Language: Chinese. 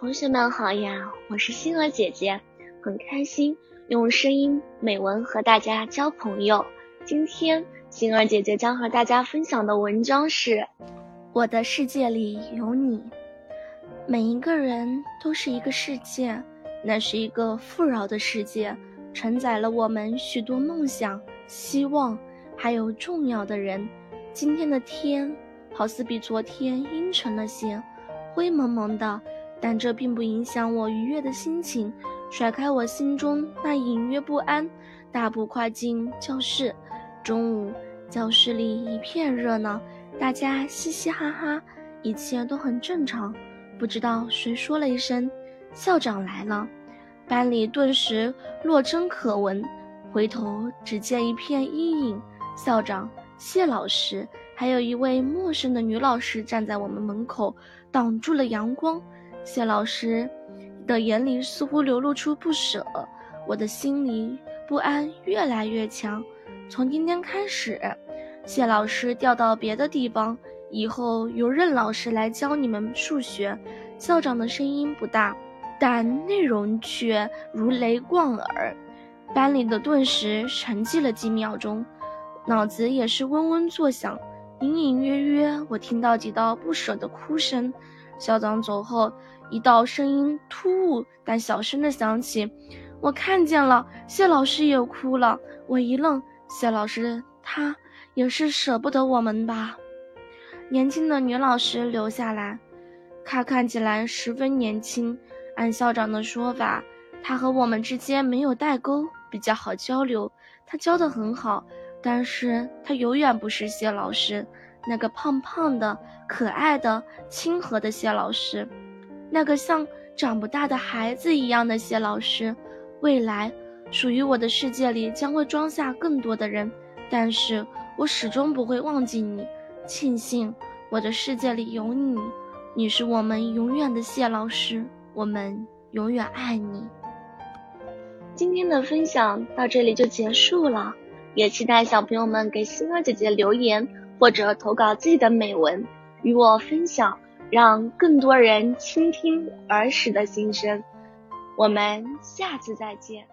同学们好呀，我是星儿姐姐，很开心用声音美文和大家交朋友。今天星儿姐姐将和大家分享的文章是《我的世界里有你》。每一个人都是一个世界，那是一个富饶的世界，承载了我们许多梦想、希望，还有重要的人。今天的天好似比昨天阴沉了些，灰蒙蒙的。但这并不影响我愉悦的心情，甩开我心中那隐约不安，大步跨进教室。中午，教室里一片热闹，大家嘻嘻哈哈，一切都很正常。不知道谁说了一声：“校长来了。”班里顿时落针可闻。回头只见一片阴影，校长、谢老师，还有一位陌生的女老师站在我们门口，挡住了阳光。谢老师的眼里似乎流露出不舍，我的心里不安越来越强。从今天开始，谢老师调到别的地方，以后由任老师来教你们数学。校长的声音不大，但内容却如雷贯耳。班里的顿时沉寂了几秒钟，脑子也是嗡嗡作响，隐隐约约我听到几道不舍的哭声。校长走后，一道声音突兀但小声的响起：“我看见了，谢老师也哭了。”我一愣，谢老师他也是舍不得我们吧？年轻的女老师留下来，她看起来十分年轻。按校长的说法，她和我们之间没有代沟，比较好交流。她教得很好，但是她永远不是谢老师。那个胖胖的、可爱的、亲和的谢老师，那个像长不大的孩子一样的谢老师，未来属于我的世界里将会装下更多的人，但是我始终不会忘记你。庆幸我的世界里有你，你是我们永远的谢老师，我们永远爱你。今天的分享到这里就结束了，也期待小朋友们给星儿姐姐留言。或者投稿自己的美文与我分享，让更多人倾听儿时的心声。我们下次再见。